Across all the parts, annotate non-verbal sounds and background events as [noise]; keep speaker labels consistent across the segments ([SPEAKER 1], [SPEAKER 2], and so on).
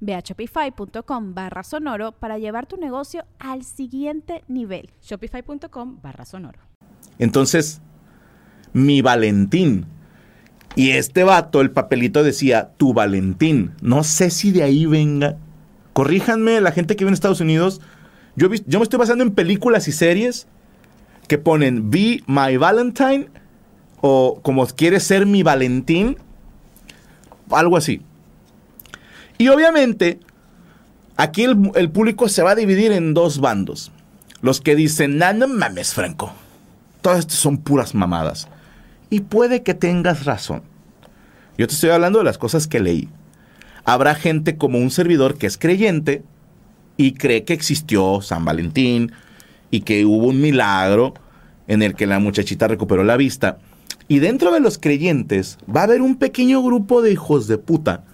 [SPEAKER 1] Ve a shopify.com barra sonoro para llevar tu negocio al siguiente nivel.
[SPEAKER 2] Shopify.com barra sonoro.
[SPEAKER 3] Entonces, mi Valentín. Y este vato, el papelito decía, tu Valentín. No sé si de ahí venga. Corríjanme, la gente que vive en Estados Unidos. Yo, yo me estoy basando en películas y series que ponen Be My Valentine o como quiere ser mi Valentín. Algo así. Y obviamente, aquí el, público se va a dividir en dos bandos. Los que dicen, no, mames, Franco. Todas estas son puras mamadas. Y puede que tengas razón. Yo te estoy hablando de las cosas que leí. Habrá gente como un servidor que es creyente y cree que existió San Valentín y que hubo un milagro en el que la muchachita recuperó la vista. Y dentro de los creyentes va a haber un pequeño grupo de hijos de puta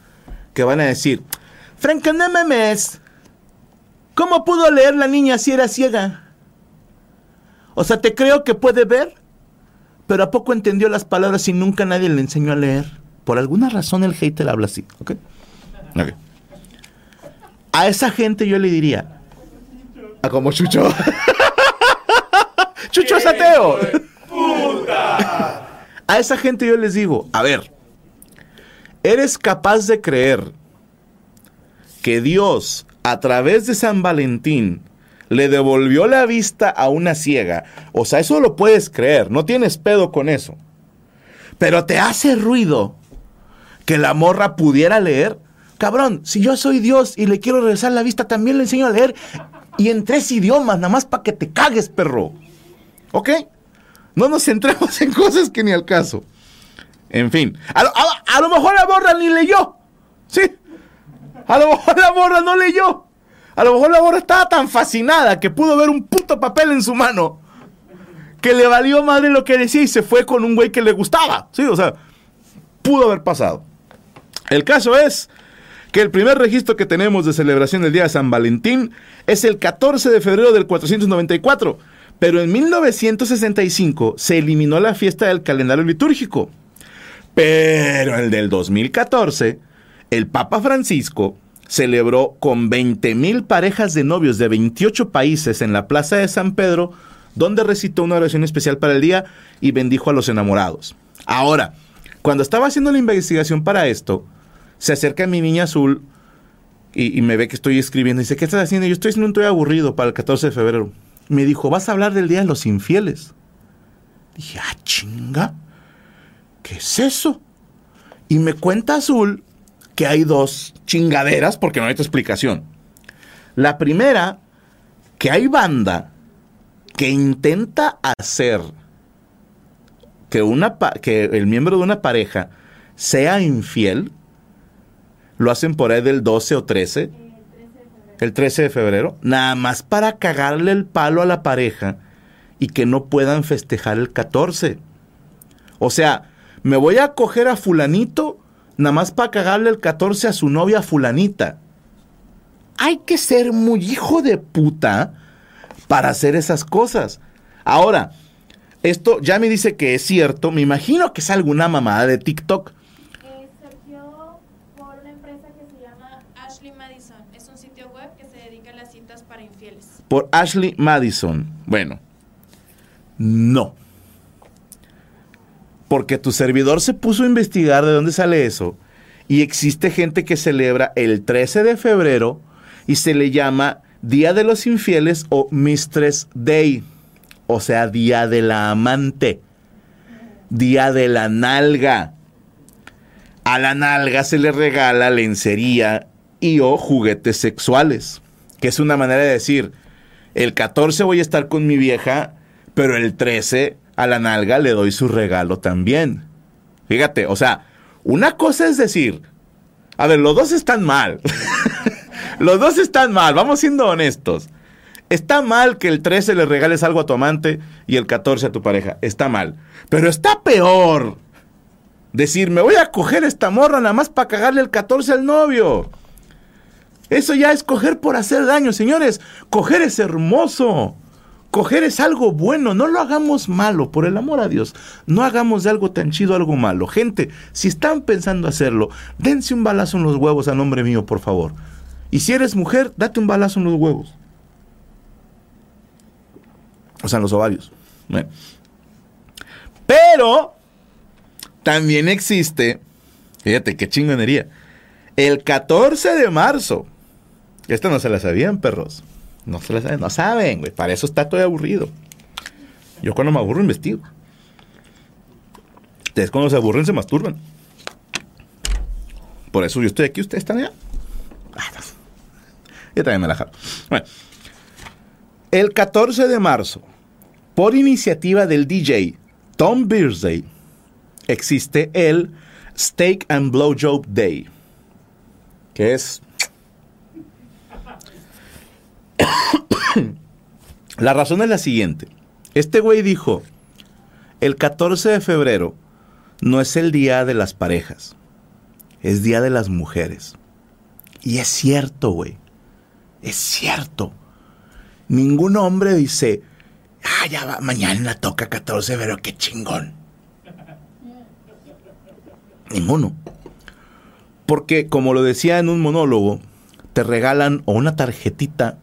[SPEAKER 3] que van a decir, Franco, no. ¿Cómo pudo leer la niña si era ciega? O sea, te creo que puede ver, pero ¿a poco entendió las palabras y nunca nadie le enseñó a leer? Por alguna razón el hater habla así, ¿ok? A esa gente yo le diría, a como Chucho. [laughs] Chucho es ateo. A esa gente yo les digo, a ver, ¿Eres capaz de creer que Dios, a través de San Valentín, le devolvió la vista a una ciega? O sea, eso lo puedes creer, no tienes pedo con eso. Pero te hace ruido que la morra pudiera leer. Cabrón, si yo soy Dios y le quiero regresar la vista, también le enseño a leer. Y en tres idiomas, nada más para que te cagues, perro. ¿Ok? No nos centremos en cosas que ni al caso. En fin, a lo, mejor la morra ni leyó. Sí. A lo mejor la morra no leyó. A lo mejor la morra estaba tan fascinada que pudo ver un puto papel en su mano. Que le valió madre lo que decía y se fue con un güey que le gustaba. Sí, o sea, pudo haber pasado. El caso es que el primer registro que tenemos de celebración del Día de San Valentín es el 14 de febrero del 494. Pero en 1965 se eliminó la fiesta del calendario litúrgico. Pero el del 2014, el Papa Francisco celebró con 20 mil parejas de novios de 28 países en la Plaza de San Pedro, donde recitó una oración especial para el día y bendijo a los enamorados. Ahora, cuando estaba haciendo la investigación para esto, se acerca mi niña azul y, me ve que estoy escribiendo y dice, ¿qué estás haciendo? yo estoy haciendo un estoy aburrido para el 14 de febrero. Me dijo, vas a hablar del Día de los Infieles. Dije, ah, chinga. ¿Qué es eso? Y me cuenta Azul que hay dos chingaderas porque no hay otra explicación. La primera, que hay banda que intenta hacer que, una, que el miembro de una pareja sea infiel. Lo hacen por ahí del 12 o 13. El 13 de febrero. Nada más para cagarle el palo a la pareja y que no puedan festejar el 14. O sea, me voy a coger a fulanito nada más para cagarle el 14 a su novia fulanita. Hay que ser muy hijo de puta para hacer esas cosas. Ahora, esto ya me dice que es cierto. Me imagino que es alguna mamada de TikTok.
[SPEAKER 4] Eh, surgió por una empresa que se llama Ashley Madison. Es un sitio web que se dedica a las citas para infieles.
[SPEAKER 3] Por Ashley Madison. Bueno, no porque tu servidor se puso a investigar de dónde sale eso y existe gente que celebra el 13 de febrero y se le llama Día de los Infieles o Mistress Day. o sea, día de la amante, día de la nalga. A la nalga se le regala lencería y o juguetes sexuales, que es una manera de decir, el 14 voy a estar con mi vieja, pero el 13 a la nalga le doy su regalo también. Fíjate, o sea, una cosa es decir, a ver, los dos están mal. [laughs] los dos están mal, vamos siendo honestos. Está mal que el 13 le regales algo a tu amante y el 14 a tu pareja. Está mal. Pero está peor decir, me voy a coger esta morra nada más para cagarle el 14 al novio. Eso ya es coger por hacer daño, señores. Coger es hermoso. Coger es algo bueno, no lo hagamos malo, por el amor a Dios. No hagamos de algo tan chido algo malo. Gente, si están pensando hacerlo, dense un balazo en los huevos a nombre mío, por favor. Y si eres mujer, date un balazo en los huevos. O sea, en los ovarios. Pero también existe, fíjate qué chingonería, el 14 de marzo. Esta no se la sabían, perros. No se la saben, no saben, güey. Para eso está todo aburrido. Yo cuando me aburro investigo. Ustedes cuando se aburren se masturban. Por eso yo estoy aquí, ustedes están allá. Ah, yo también me la jalo. Bueno, el 14 de marzo, por iniciativa del DJ Tom Bearsday, existe el Steak and Blowjob Day, que es la razón es la siguiente. Este güey dijo, el 14 de febrero no es el día de las parejas, es día de las mujeres. Y es cierto, güey. Es cierto. Ningún hombre dice, ah, ya va, mañana toca 14 de febrero, qué chingón. Ninguno. Porque, como lo decía en un monólogo, te regalan o una tarjetita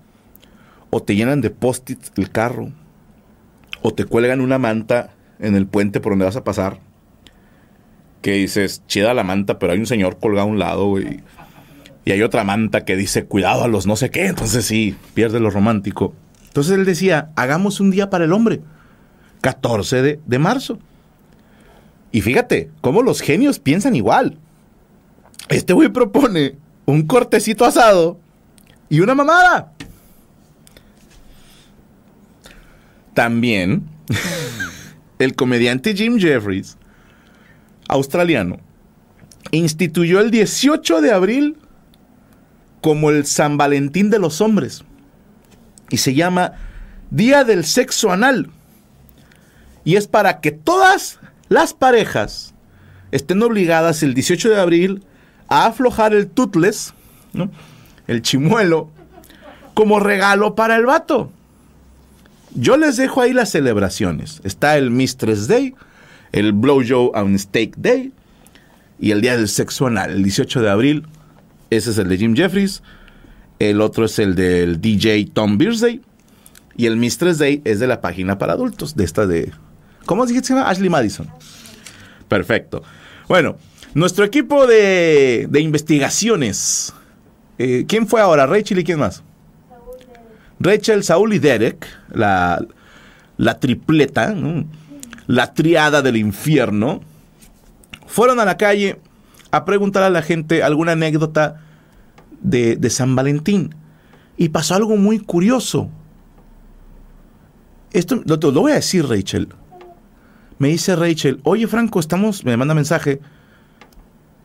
[SPEAKER 3] o te llenan de post-its el carro, o te cuelgan una manta en el puente por donde vas a pasar, que dices, chida la manta, pero hay un señor colgado a un lado, y, y hay otra manta que dice, cuidado a los no sé qué, entonces sí, pierde lo romántico. Entonces él decía, hagamos un día para el hombre, 14 de, de marzo. Y fíjate, cómo los genios piensan igual. Este güey propone un cortecito asado y una mamada. También, [laughs] el comediante Jim Jeffries, australiano, instituyó el 18 de abril como el San Valentín de los hombres. Y se llama Día del Sexo Anal. Y es para que todas las parejas estén obligadas el 18 de abril a aflojar el toothless, el chimuelo, como regalo para el vato. Yo les dejo ahí las celebraciones. Está el Mistress Day, el Blowjob on Steak Day y el Día del Sexo Anal, el 18 de abril. Ese es el de Jim Jeffries. El otro es el del DJ Tom Bearsday. Y el Mistress Day es de la página para adultos, de esta de... ¿Cómo se llama? Ashley Madison. Perfecto. Bueno, nuestro equipo de, de investigaciones. Eh, ¿Quién fue ahora? Rachel y quién más? Rachel, Saúl y Derek, la, la tripleta, la triada del infierno, fueron a la calle a preguntar a la gente alguna anécdota de, San Valentín. Y pasó algo muy curioso. Esto lo, lo, voy a decir, Rachel. Me dice Rachel, oye Franco, estamos, me manda mensaje.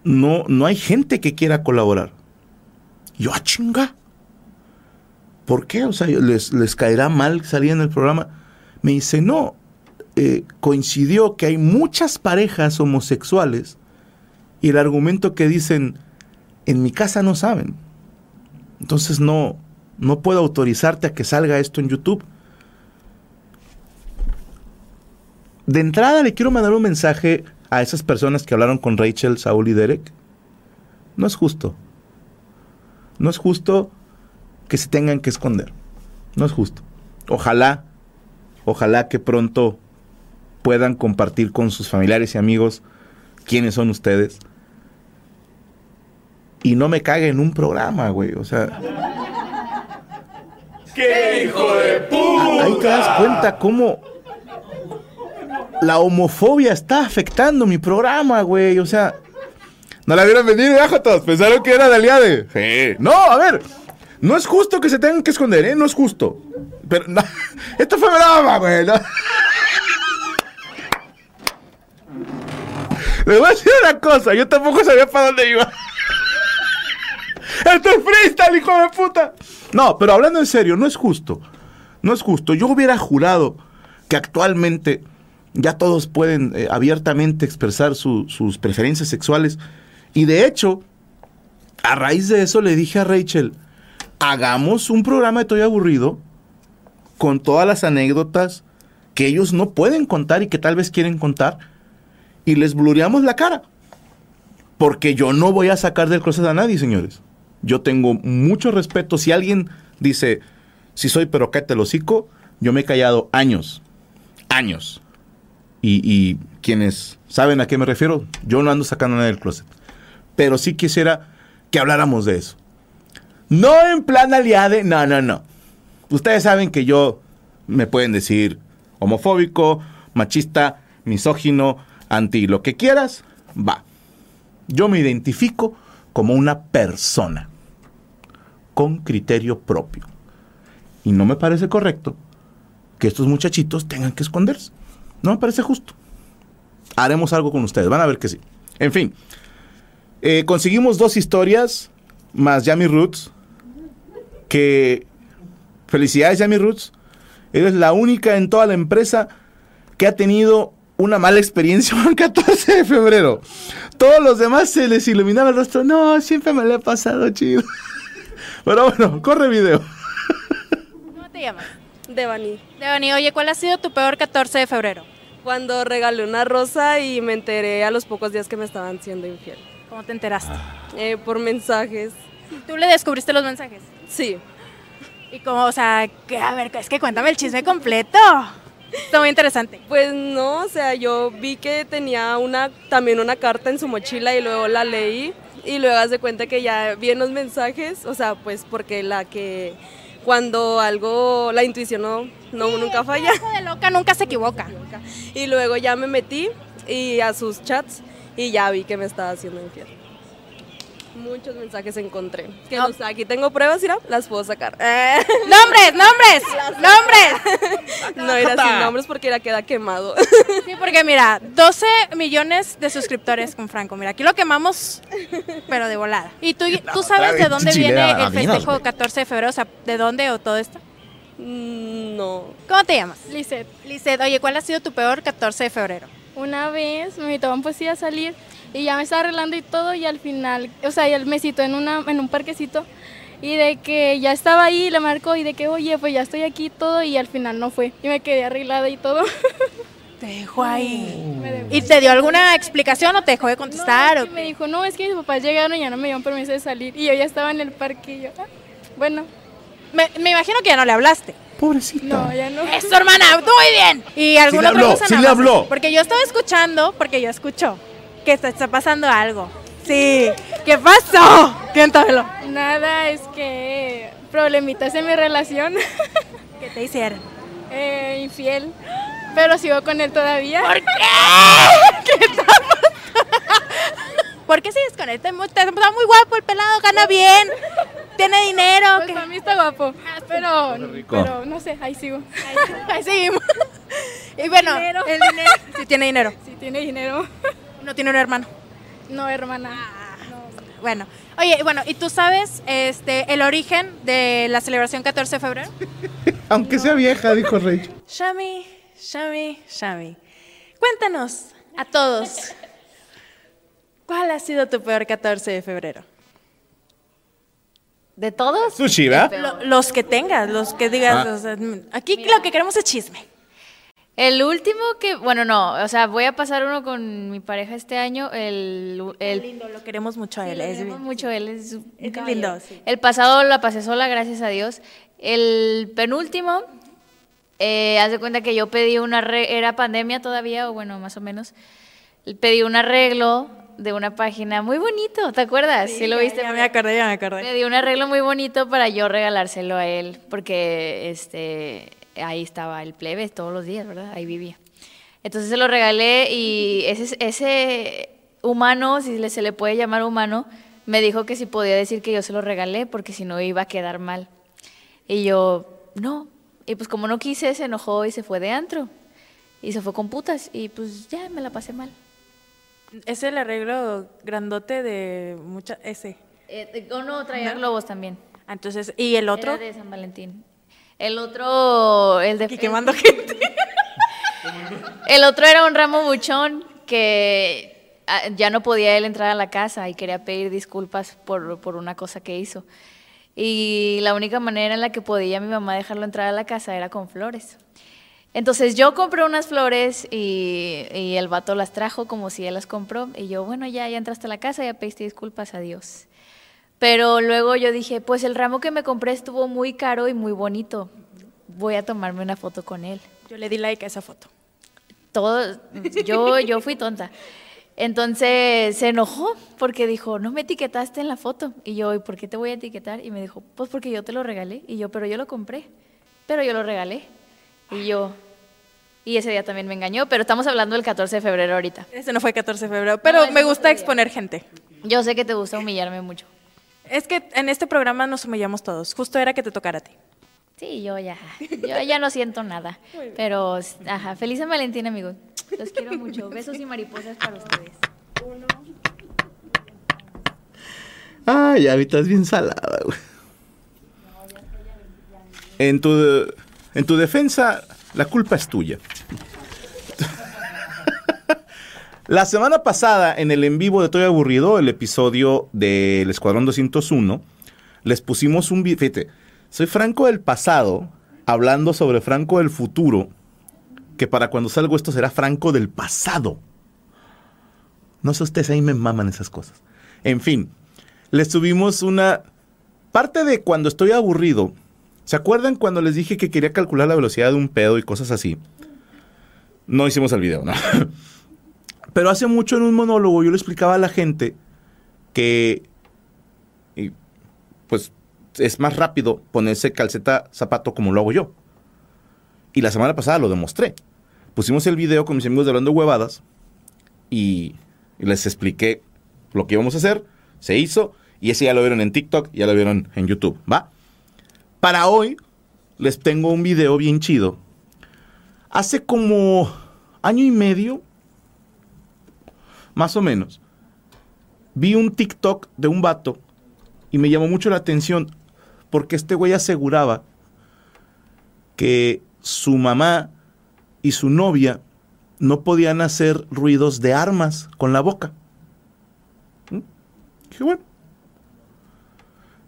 [SPEAKER 3] No, no hay gente que quiera colaborar. Yo, a ah, chinga. ¿Por qué? O sea, ¿les, les caerá mal salir en el programa? Me dice, no, eh, coincidió que hay muchas parejas homosexuales y el argumento que dicen, en mi casa no saben. Entonces no, no puedo autorizarte a que salga esto en YouTube. De entrada le quiero mandar un mensaje a esas personas que hablaron con Rachel, Saúl y Derek. No es justo. No es justo que se tengan que esconder. No es justo. Ojalá, ojalá que pronto puedan compartir con sus familiares y amigos quiénes son ustedes. Y no me caguen en un programa, güey. O sea. ¡Qué hijo de puta! Ahí te das cuenta cómo la homofobia está afectando mi programa, güey. O sea, no la vieron venir, ¿verdad, todos Pensaron que era de Aliade. Sí. No, a ver. No es justo que se tengan que esconder, ¿eh? No es justo. Pero, no, [laughs] esto fue broma, güey. ¿no? [laughs] Les voy a decir una cosa, yo tampoco sabía para dónde iba. [laughs] Esto es freestyle, hijo de puta. No, pero hablando en serio, no es justo. No es justo. Yo hubiera jurado que actualmente ya todos pueden eh, abiertamente expresar sus preferencias sexuales. Y de hecho, a raíz de eso le dije a Rachel, hagamos un programa de Estoy Aburrido con todas las anécdotas que ellos no pueden contar y que tal vez quieren contar y les blureamos la cara. Porque yo no voy a sacar del closet a nadie, señores. Yo tengo mucho respeto. Si alguien dice, si soy pero cállate el hocico, yo me he callado años. Años. Y, quienes saben a qué me refiero, yo no ando sacando nada del closet. Pero sí quisiera que habláramos de eso. No en plan aliade, no, no, no. Ustedes saben que yo me pueden decir homofóbico, machista, misógino, anti lo que quieras, va. Yo me identifico como una persona con criterio propio. Y no me parece correcto que estos muchachitos tengan que esconderse. No me parece justo. Haremos algo con ustedes, van a ver que sí. En fin, eh, conseguimos dos historias más Yami Roots. Que felicidades, Yami Roots. Eres la única en toda la empresa que ha tenido una mala experiencia [laughs] el 14 de febrero. Todos los demás se les iluminaba el rostro. No, siempre me lo he pasado chido. [laughs] Pero bueno, corre video.
[SPEAKER 5] ¿Cómo te llamas?
[SPEAKER 6] Devani.
[SPEAKER 5] Devani, oye, ¿cuál ha sido tu peor 14 de febrero?
[SPEAKER 6] Cuando regalé una rosa y me enteré a los pocos días que me estaban siendo infiel.
[SPEAKER 5] ¿Cómo te enteraste?
[SPEAKER 6] Eh, por mensajes.
[SPEAKER 5] ¿Tú le descubriste los mensajes?
[SPEAKER 6] Sí.
[SPEAKER 5] Y como, o sea, que, a ver, es que cuéntame el chisme completo. Está muy interesante.
[SPEAKER 6] Pues no, o sea, yo vi que tenía una también una carta en su mochila y luego la leí y luego hace cuenta que ya vi en los mensajes, o sea, pues porque la que cuando algo, la intuición no, no nunca falla.
[SPEAKER 5] de loca nunca se equivoca.
[SPEAKER 6] Y luego ya me metí y a sus chats y ya vi que me estaba haciendo infiel. Muchos mensajes encontré. Que no. aquí tengo pruebas, mira, las puedo sacar. [laughs]
[SPEAKER 5] ¡Nombres, nombres! ¡Nombres!
[SPEAKER 6] no ir sin nombres porque la queda quemado.
[SPEAKER 5] Sí, porque mira, 12 millones de suscriptores con Franco. Mira, aquí lo quemamos, pero de volada. ¿Y tú, tú sabes de dónde viene el festejo 14 de febrero? O sea, ¿de dónde o todo esto?
[SPEAKER 6] Mm, no.
[SPEAKER 5] ¿Cómo te llamas?
[SPEAKER 7] Lizeth.
[SPEAKER 5] Lizeth, oye, ¿cuál ha sido tu peor 14 de febrero?
[SPEAKER 7] Una vez me invitaban pues sí a salir y ya me estaba arreglando y todo y al final, o sea, ya me citó en, una, en un parquecito y de que ya estaba ahí, le marcó y de que, oye, pues ya estoy aquí y todo y al final no fue y me quedé arreglada y todo. [laughs]
[SPEAKER 5] Te dejó ahí. ¿Y te dio alguna explicación o te dejó de contestar?
[SPEAKER 7] o me dijo, no, es que mis papás llegaron y ya no me dieron permiso de salir. Y yo ya estaba en el parque y yo, ah, bueno.
[SPEAKER 5] Me, me, imagino que ya no le hablaste.
[SPEAKER 3] Pobrecita.
[SPEAKER 7] No, ya no.
[SPEAKER 5] Eso, hermana, muy bien. ¿Y alguna
[SPEAKER 3] sí otra cosa? Sí le habló.
[SPEAKER 5] Porque yo estaba escuchando, porque yo escucho que está, está pasando algo. Sí. ¿Qué pasó? Cuéntamelo.
[SPEAKER 7] Nada, es que problemitas en mi relación. [laughs]
[SPEAKER 5] ¿Qué te hicieron?
[SPEAKER 7] Eh, infiel. Pero sigo con él todavía.
[SPEAKER 5] ¿Por qué? [laughs] ¿Qué está ¿Por qué sigues con él? Está muy, guapo el pelado, gana bien, tiene dinero.
[SPEAKER 7] Pues para mí está guapo, pero, pero no sé, ahí sigo.
[SPEAKER 5] Ahí, [laughs] seguimos. Y bueno, el dinero. Sí tiene dinero.
[SPEAKER 7] Sí tiene dinero.
[SPEAKER 5] ¿No tiene un hermano?
[SPEAKER 7] No, hermana.
[SPEAKER 5] Ah, bueno, oye, bueno, ¿y tú sabes este el origen de la celebración 14 de febrero? [laughs]
[SPEAKER 3] Aunque sea vieja, dijo Rey.
[SPEAKER 5] Shami, Shami, Shami. Cuéntanos a todos, ¿cuál ha sido tu peor 14 de febrero?
[SPEAKER 8] ¿De todos?
[SPEAKER 3] Sushi, ¿verdad?
[SPEAKER 5] los que tengas, los que digas. Ah. aquí lo que queremos es chisme.
[SPEAKER 8] El último que, bueno, no, o sea, voy a pasar uno con mi pareja este año. El, el
[SPEAKER 5] lindo, lo queremos mucho a él.
[SPEAKER 8] es mucho él, es,
[SPEAKER 5] lindo.
[SPEAKER 8] El pasado la pasé sola, gracias a Dios. El penúltimo, eh, haz de cuenta que yo pedí una, era pandemia todavía, o bueno, más o menos. Pedí un arreglo de una página muy bonito, ¿te acuerdas? Sí, lo
[SPEAKER 5] ya-
[SPEAKER 8] viste.
[SPEAKER 5] Ya me acordé, ya me acordé.
[SPEAKER 8] Dio un arreglo muy bonito para yo regalárselo a él, porque este ahí estaba el plebe todos los días, ¿verdad? Ahí vivía. Entonces se lo regalé y ese, ese humano, si se le puede llamar humano, me dijo que si podía decir que yo se lo regalé, porque si no iba a quedar mal. Y yo, no. Y pues como no quise, se enojó y se fue de antro. Y se fue con putas. Y pues ya me la pasé mal.
[SPEAKER 5] Es el arreglo grandote de mucha ese.
[SPEAKER 8] Eh, o no, traía globos también.
[SPEAKER 5] Ah, Entonces, ¿y el otro?
[SPEAKER 8] Era de San Valentín. El otro, el de...
[SPEAKER 5] Y quemando gente. [laughs]
[SPEAKER 8] El otro era un ramo buchón que ah, ya no podía él entrar a la casa y quería pedir disculpas por, por una cosa que hizo. Y la única manera en la que podía mi mamá dejarlo entrar a la casa era con flores. Entonces yo compré unas flores y, y el vato las trajo como si él las compró. Y yo, bueno, ya, ya entraste a la casa, ya pediste disculpas, adiós. Pero luego yo dije, pues el ramo que me compré estuvo muy caro y muy bonito. Voy a tomarme una foto con él
[SPEAKER 5] Yo le di like a esa foto.
[SPEAKER 8] todo, yo, yo fui tonta. Entonces se enojó porque dijo, no me etiquetaste en la foto. Y yo, ¿y por qué te voy a etiquetar? Y me dijo, pues porque yo te lo regalé. Y yo, pero yo lo compré, pero yo lo regalé. Y yo, y ese día también me engañó, pero estamos hablando del 14 de febrero ahorita.
[SPEAKER 5] Ese no fue 14 de febrero, pero me gusta exponer gente.
[SPEAKER 8] Yo sé que te gusta humillarme mucho.
[SPEAKER 5] Es que en este programa nos humillamos todos. Justo era que te tocara a ti.
[SPEAKER 8] Sí, yo ya, yo ya no siento nada. Pero, ajá, feliz San Valentín, amigos. Los quiero mucho. Besos y mariposas para ustedes.
[SPEAKER 3] Ay, ahorita es bien salada, güey. En tu, en tu defensa, la culpa es tuya. La semana pasada, en el en vivo de Estoy Aburrido, el episodio del Escuadrón 201, les pusimos un video. Fíjate, soy Franco del pasado, hablando sobre Franco del futuro, que para cuando salgo esto será Franco del pasado. No sé ustedes, ahí me maman esas cosas. En fin, les subimos una parte de cuando estoy aburrido. ¿Se acuerdan cuando les dije que quería calcular la velocidad de un pedo y cosas así? No hicimos el video, ¿no? [laughs] Pero hace mucho en un monólogo yo le explicaba a la gente que y, pues es más rápido ponerse calceta zapato como lo hago yo. Y la semana pasada lo demostré. Pusimos el video con mis amigos de hablando huevadas y, y les expliqué lo que íbamos a hacer. Se hizo y ese ya lo vieron en TikTok, ya lo vieron en YouTube, ¿va? Para hoy les tengo un video bien chido. Hace como año y medio, más o menos, vi un TikTok de un vato y me llamó mucho la atención porque este güey aseguraba que su mamá y su novia no podían hacer ruidos de armas con la boca. ¿Mm? Dije, bueno.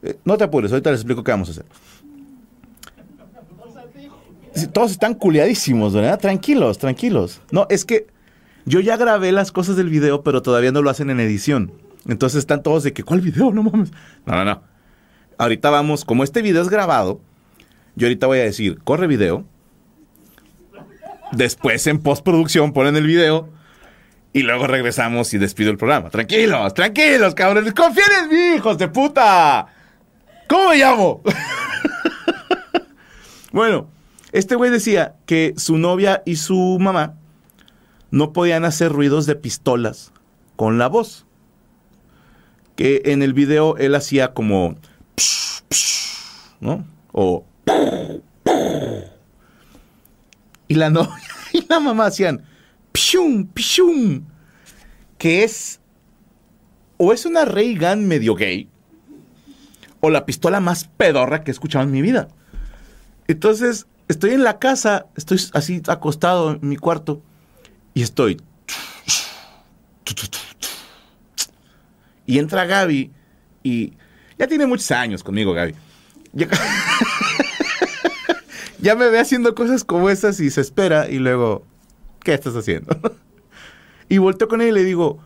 [SPEAKER 3] Eh, no te apures, ahorita les explico qué vamos a hacer. Todos están culiadísimos, ¿verdad? Tranquilos, tranquilos. No, es que yo ya grabé las cosas del video, pero todavía no lo hacen en edición. Entonces están todos de que, ¿cuál video? No mames. No, no, no. Ahorita vamos, como este video es grabado, yo ahorita voy a decir, corre video. Después en postproducción ponen el video. Y luego regresamos y despido el programa. Tranquilos, tranquilos, cabrones. Confíen en mí, hijos de puta. ¿Cómo me llamo? [laughs] bueno, este güey decía que su novia y su mamá no podían hacer ruidos de pistolas con la voz. Que en el video él hacía como... ¿No? O... Y la [laughs] y la mamá hacían... Pichum, pichum. Que es... O es una Ray Gun medio gay. O la pistola más pedorra que he escuchado en mi vida. Entonces, estoy en la casa, estoy así acostado en mi cuarto. Y estoy... Y entra Gaby y... Ya tiene muchos años conmigo, Gaby. [laughs] Ya, me ve haciendo cosas como esas y se espera y luego... ¿Qué estás haciendo? [laughs] y volteo con él y le digo...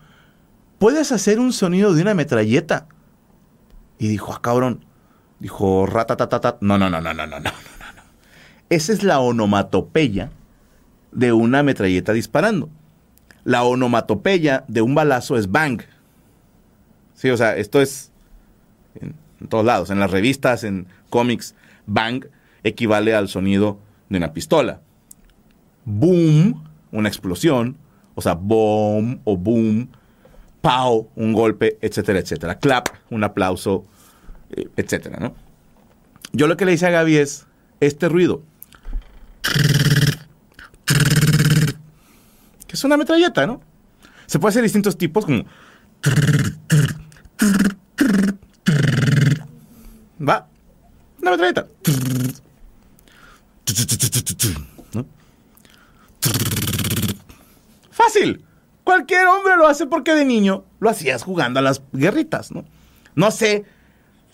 [SPEAKER 3] ¿Puedes hacer un sonido de una metralleta? Y dijo, ah, cabrón. Dijo, ratatatata. No, no, no, no, no, no, no, no, no. Esa es la onomatopeya de una metralleta disparando. La onomatopeya de un balazo es bang. Sí, o sea, esto es en, todos lados, en las revistas, en cómics. Bang equivale al sonido de una pistola. Boom, una explosión. O sea, boom o boom. Pow, un golpe, etcétera, etcétera. Clap, un aplauso, eh, etcétera, ¿no? Yo lo que le hice a Gaby es este ruido. Es una metralleta, ¿no? Se puede hacer distintos tipos, como. Va. Una metralleta. Fácil. Cualquier hombre lo hace porque de niño lo hacías jugando a las guerritas, ¿no? No sé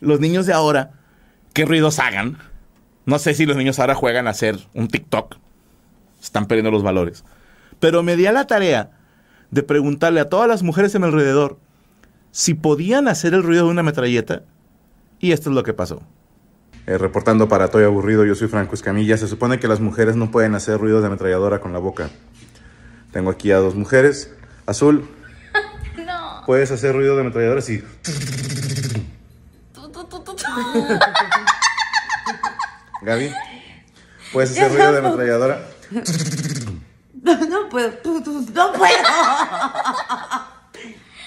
[SPEAKER 3] los niños de ahora qué ruidos hagan. No sé si los niños ahora juegan a hacer un TikTok. Están perdiendo los valores. Pero me di a la tarea de preguntarle a todas las mujeres en mi alrededor si podían hacer el ruido de una metralleta. Y esto es lo que pasó. Eh, reportando para Toy Aburrido, yo soy Franco Escamilla. Se supone que las mujeres no pueden hacer ruido de ametralladora con la boca. Tengo aquí a dos mujeres. Azul. [laughs]
[SPEAKER 8] No.
[SPEAKER 3] ¿Puedes hacer ruido de ametralladora? Sí. [laughs] Gaby. ¿Puedes hacer ruido de ametralladora? [laughs]
[SPEAKER 9] No puedo, no puedo.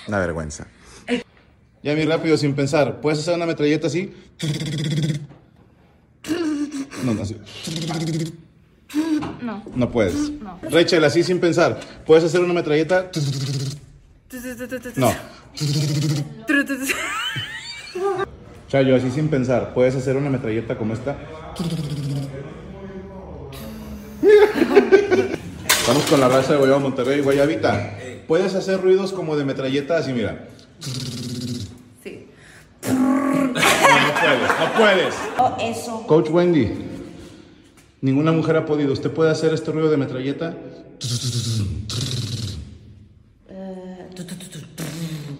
[SPEAKER 3] Una vergüenza. Ya, mi rápido, sin pensar. ¿Puedes hacer una metralleta así? No, no, así.
[SPEAKER 8] No.
[SPEAKER 3] No puedes.
[SPEAKER 8] No.
[SPEAKER 3] Rachel, así sin pensar. ¿Puedes hacer una metralleta? No. [laughs] Chayo, así sin pensar. ¿Puedes hacer una metralleta como esta? Vamos con la raza de Guayaba Monterrey. Guayabita, ¿puedes hacer ruidos como de metralleta así, mira?
[SPEAKER 9] Sí.
[SPEAKER 3] No, no puedes, no puedes.
[SPEAKER 9] Oh, eso.
[SPEAKER 3] Coach Wendy, ninguna mujer ha podido. ¿Usted puede hacer este ruido de metralleta?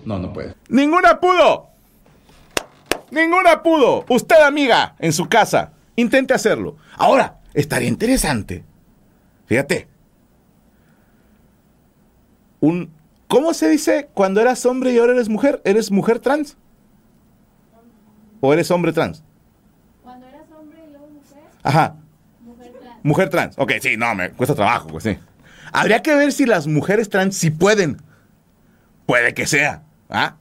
[SPEAKER 3] No, no puede. ¡Ninguna pudo! ¡Ninguna pudo! Usted, amiga, en su casa, intente hacerlo. Ahora, estaría interesante. Fíjate. Un, ¿Cómo se dice cuando eras hombre y ahora eres mujer? ¿Eres mujer trans? ¿O eres hombre trans?
[SPEAKER 4] Cuando eras hombre y luego mujer,
[SPEAKER 3] Ajá.
[SPEAKER 4] mujer trans.
[SPEAKER 3] Mujer trans. Ok, sí, no, me cuesta trabajo, pues sí. Habría que ver si las mujeres trans sí pueden. Puede que sea. ¿ah?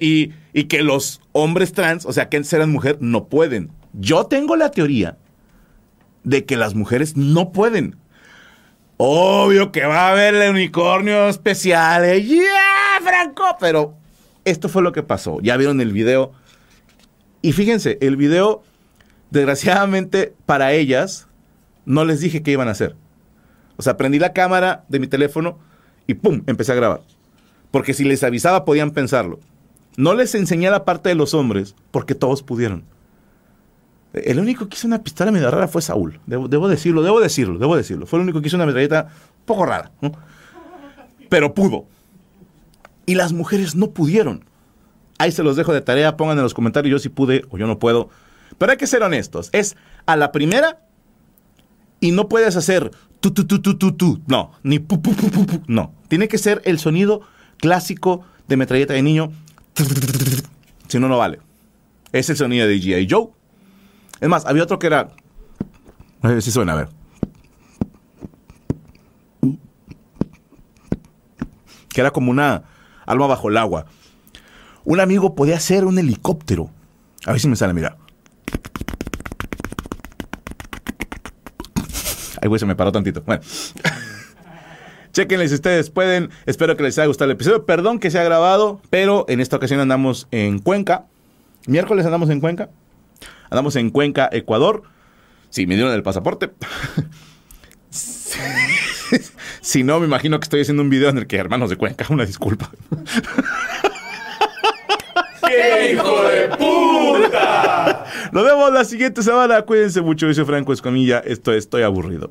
[SPEAKER 3] Y, y que los hombres trans, o sea, que antes eran mujer, no pueden. Yo tengo la teoría de que las mujeres no pueden. Obvio que va a haber el unicornio especial. ¿eh? ¡Yeah, Franco! Pero esto fue lo que pasó. Ya vieron el video. Y fíjense, el video, desgraciadamente para ellas, no les dije qué iban a hacer. O sea, prendí la cámara de mi teléfono y ¡pum! Empecé a grabar. Porque si les avisaba podían pensarlo. No les enseñé la parte de los hombres porque todos pudieron. El único que hizo una pistola medio rara fue Saúl. Debo, debo decirlo, debo decirlo, debo decirlo. Fue el único que hizo una metralleta poco rara. ¿no? Pero pudo. Y las mujeres no pudieron. Ahí se los dejo de tarea. Pongan en los comentarios yo si pude o yo no puedo. Pero hay que ser honestos. Es a la primera y no puedes hacer tu, tu, tu, tu, tu, tu. No, ni pu, pu, pu, pu. No. Tiene que ser el sonido clásico de metralleta de niño. Si no, no vale. Es el sonido de G.I. Joe. Es más, había otro que era. A ver si suena, a ver. Que era como una alma bajo el agua. Un amigo podía hacer un helicóptero. A ver si me sale, mira. Ay, güey, se me paró tantito. Bueno. [laughs] Chequenles si ustedes pueden. Espero que les haya gustado el episodio. Perdón que se ha grabado, pero en esta ocasión andamos en Cuenca. Miércoles andamos en Cuenca. Andamos en Cuenca, Ecuador. Sí, me dieron el pasaporte. [laughs] si no, me imagino que estoy haciendo un video en el que hermanos de Cuenca, una disculpa. [laughs]
[SPEAKER 10] ¡Qué hijo de puta!
[SPEAKER 3] Nos vemos la siguiente semana. Cuídense mucho. Yo soy Franco Escamilla. Esto es Estoy aburrido.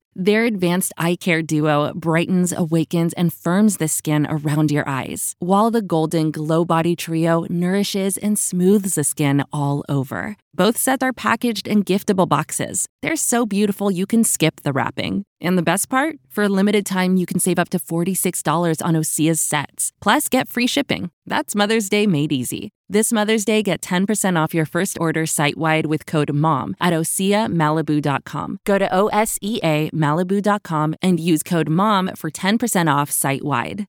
[SPEAKER 11] Their advanced eye care duo brightens, awakens, and firms the skin around your eyes, while the golden glow body trio nourishes and smooths the skin all over. Both sets are packaged in giftable boxes. They're so beautiful you can skip the wrapping. And the best part? For a limited time, you can save up to $46 on Osea's sets. Plus, get free shipping. That's Mother's Day made easy. This Mother's Day, get 10% off your first order site wide with code MOM at OseaMalibu.com. Go to O S E A Malibu.com and use code MOM for 10% off site wide.